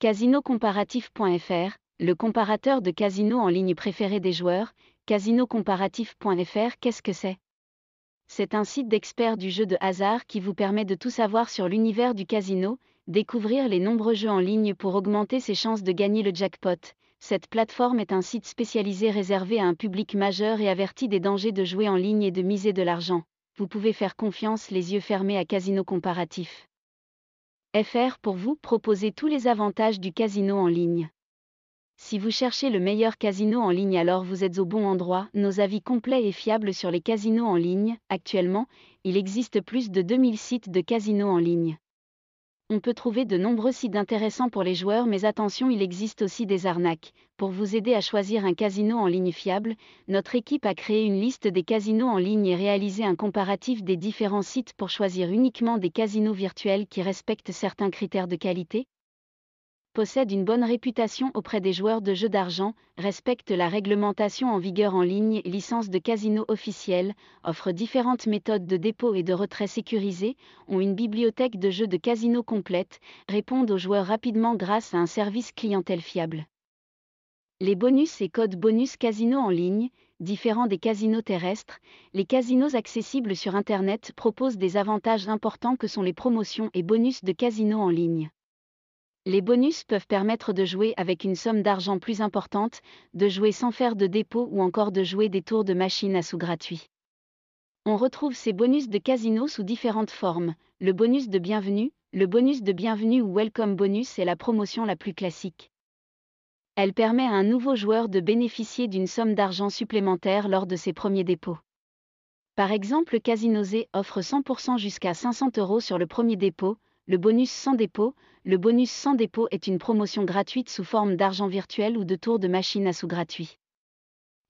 Casinocomparatif.fr, le comparateur de casino en ligne préféré des joueurs, casinocomparatif.fr, qu'est-ce que c'est? C'est un site d'experts du jeu de hasard qui vous permet de tout savoir sur l'univers du casino, découvrir les nombreux jeux en ligne pour augmenter ses chances de gagner le jackpot. Cette plateforme est un site spécialisé réservé à un public majeur et averti des dangers de jouer en ligne et de miser de l'argent. Vous pouvez faire confiance les yeux fermés à Casino Comparatif. FR pour vous proposer tous les avantages du casino en ligne. Si vous cherchez le meilleur casino en ligne alors vous êtes au bon endroit. Nos avis complets et fiables sur les casinos en ligne. Actuellement, il existe plus de 2000 sites de casinos en ligne on peut trouver de nombreux sites intéressants pour les joueurs, mais attention, il existe aussi des arnaques. Pour vous aider à choisir un casino en ligne fiable, notre équipe a créé une liste des casinos en ligne et réalisé un comparatif des différents sites pour choisir uniquement des casinos virtuels qui respectent certains critères de qualité, possède une bonne réputation auprès des joueurs de jeux d'argent, respecte la réglementation en vigueur en ligne, licence de casino officielle, offre différentes méthodes de dépôt et de retrait sécurisées, ont une bibliothèque de jeux de casino complète, répondent aux joueurs rapidement grâce à un service clientèle fiable. Les bonus et codes bonus casino en ligne, différents des casinos terrestres, les casinos accessibles sur Internet proposent des avantages importants que sont les promotions et bonus de casino en ligne. Les bonus peuvent permettre de jouer avec une somme d'argent plus importante, de jouer sans faire de dépôt ou encore de jouer des tours de machine à sous gratuits. On retrouve ces bonus de casino sous différentes formes. Le bonus de bienvenue, le bonus de bienvenue ou welcome bonus est la promotion la plus classique. Elle permet à un nouveau joueur de bénéficier d'une somme d'argent supplémentaire lors de ses premiers dépôts. Par exemple, Casino offre 100% jusqu'à 500 euros sur le premier dépôt, le bonus sans dépôt, le bonus sans dépôt est une promotion gratuite sous forme d'argent virtuel ou de tour de machine à sous gratuit.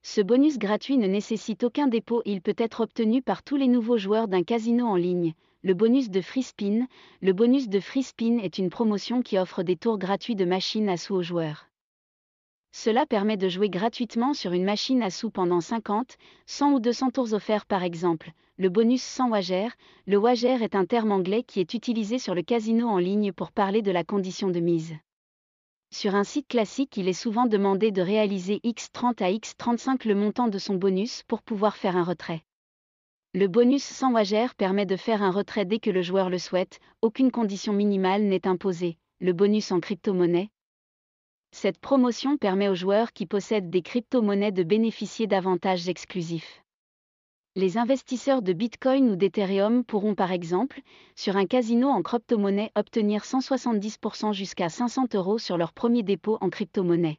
Ce bonus gratuit ne nécessite aucun dépôt il peut être obtenu par tous les nouveaux joueurs d'un casino en ligne. Le bonus de Free Spin, le bonus de Free Spin est une promotion qui offre des tours gratuits de machine à sous aux joueurs. Cela permet de jouer gratuitement sur une machine à sous pendant 50, 100 ou 200 tours offerts par exemple. Le bonus sans wager, le wager est un terme anglais qui est utilisé sur le casino en ligne pour parler de la condition de mise. Sur un site classique, il est souvent demandé de réaliser X30 à X35 le montant de son bonus pour pouvoir faire un retrait. Le bonus sans wager permet de faire un retrait dès que le joueur le souhaite, aucune condition minimale n'est imposée. Le bonus en crypto-monnaie, cette promotion permet aux joueurs qui possèdent des crypto-monnaies de bénéficier d'avantages exclusifs. Les investisseurs de Bitcoin ou d'Ethereum pourront par exemple, sur un casino en crypto-monnaie, obtenir 170% jusqu'à 500 euros sur leur premier dépôt en crypto-monnaie.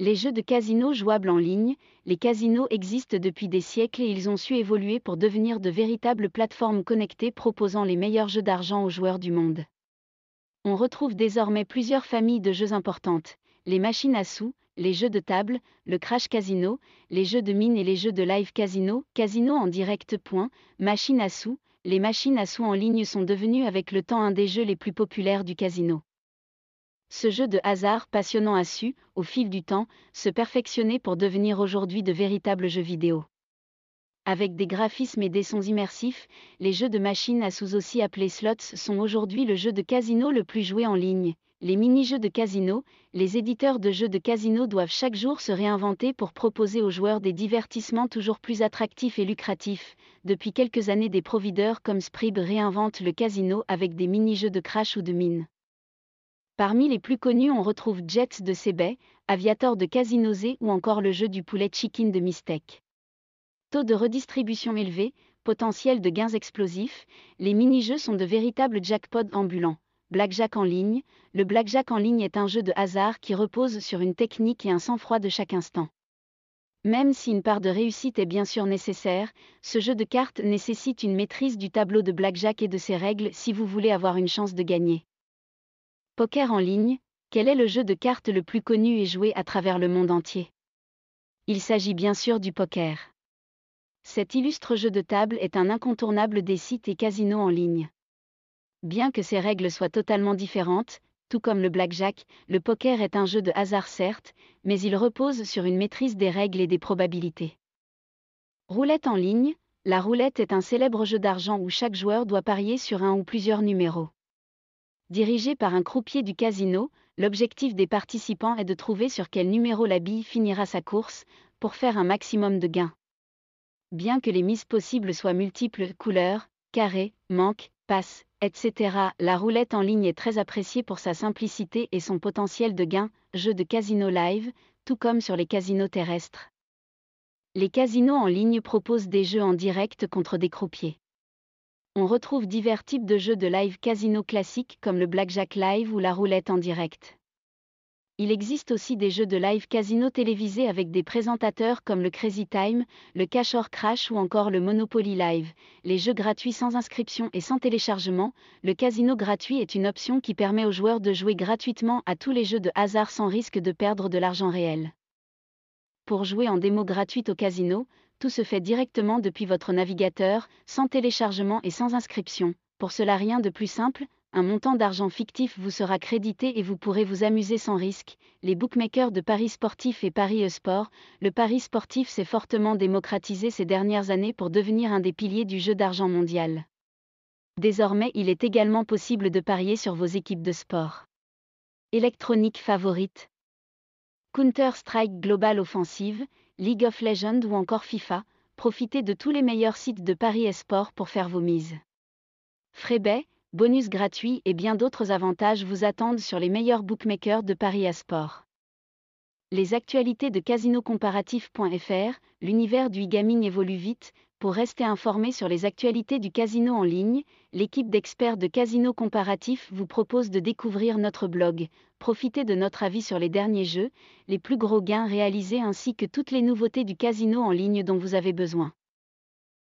Les jeux de casino jouables en ligne, les casinos existent depuis des siècles et ils ont su évoluer pour devenir de véritables plateformes connectées proposant les meilleurs jeux d'argent aux joueurs du monde on retrouve désormais plusieurs familles de jeux importantes, les machines à sous, les jeux de table, le crash casino, les jeux de mine et les jeux de live casino, casino en direct point, machines à sous, les machines à sous en ligne sont devenues avec le temps un des jeux les plus populaires du casino. Ce jeu de hasard passionnant a su, au fil du temps, se perfectionner pour devenir aujourd'hui de véritables jeux vidéo. Avec des graphismes et des sons immersifs, les jeux de machines à sous aussi appelés slots sont aujourd'hui le jeu de casino le plus joué en ligne. Les mini-jeux de casino, les éditeurs de jeux de casino doivent chaque jour se réinventer pour proposer aux joueurs des divertissements toujours plus attractifs et lucratifs. Depuis quelques années, des providers comme Sprib réinventent le casino avec des mini-jeux de crash ou de mine. Parmi les plus connus, on retrouve Jets de Sebay, Aviator de Casino Z ou encore le jeu du poulet Chicken de Mistake. Taux de redistribution élevé, potentiel de gains explosifs, les mini-jeux sont de véritables jackpots ambulants. Blackjack en ligne, le blackjack en ligne est un jeu de hasard qui repose sur une technique et un sang-froid de chaque instant. Même si une part de réussite est bien sûr nécessaire, ce jeu de cartes nécessite une maîtrise du tableau de blackjack et de ses règles si vous voulez avoir une chance de gagner. Poker en ligne, quel est le jeu de cartes le plus connu et joué à travers le monde entier? Il s'agit bien sûr du poker. Cet illustre jeu de table est un incontournable des sites et casinos en ligne. Bien que ses règles soient totalement différentes, tout comme le blackjack, le poker est un jeu de hasard certes, mais il repose sur une maîtrise des règles et des probabilités. Roulette en ligne, la roulette est un célèbre jeu d'argent où chaque joueur doit parier sur un ou plusieurs numéros. Dirigé par un croupier du casino, l'objectif des participants est de trouver sur quel numéro la bille finira sa course, pour faire un maximum de gains. Bien que les mises possibles soient multiples, couleurs, carrés, manques, passes, etc., la roulette en ligne est très appréciée pour sa simplicité et son potentiel de gain, jeu de casino live, tout comme sur les casinos terrestres. Les casinos en ligne proposent des jeux en direct contre des croupiers. On retrouve divers types de jeux de live casino classiques comme le blackjack live ou la roulette en direct. Il existe aussi des jeux de live casino télévisés avec des présentateurs comme le Crazy Time, le Cash or Crash ou encore le Monopoly Live. Les jeux gratuits sans inscription et sans téléchargement, le casino gratuit est une option qui permet aux joueurs de jouer gratuitement à tous les jeux de hasard sans risque de perdre de l'argent réel. Pour jouer en démo gratuite au casino, tout se fait directement depuis votre navigateur, sans téléchargement et sans inscription. Pour cela rien de plus simple, un montant d'argent fictif vous sera crédité et vous pourrez vous amuser sans risque. Les bookmakers de paris sportifs et paris e-sport, le pari sportif s'est fortement démocratisé ces dernières années pour devenir un des piliers du jeu d'argent mondial. Désormais, il est également possible de parier sur vos équipes de sport. Électronique favorite Counter-Strike Global Offensive, League of Legends ou encore FIFA, profitez de tous les meilleurs sites de paris et sport pour faire vos mises. Freebet, bonus gratuits et bien d'autres avantages vous attendent sur les meilleurs bookmakers de paris à sport. Les actualités de casinocomparatif.fr, l'univers du e-gaming évolue vite, pour rester informé sur les actualités du casino en ligne, l'équipe d'experts de Casino Comparatif vous propose de découvrir notre blog. Profitez de notre avis sur les derniers jeux, les plus gros gains réalisés ainsi que toutes les nouveautés du casino en ligne dont vous avez besoin.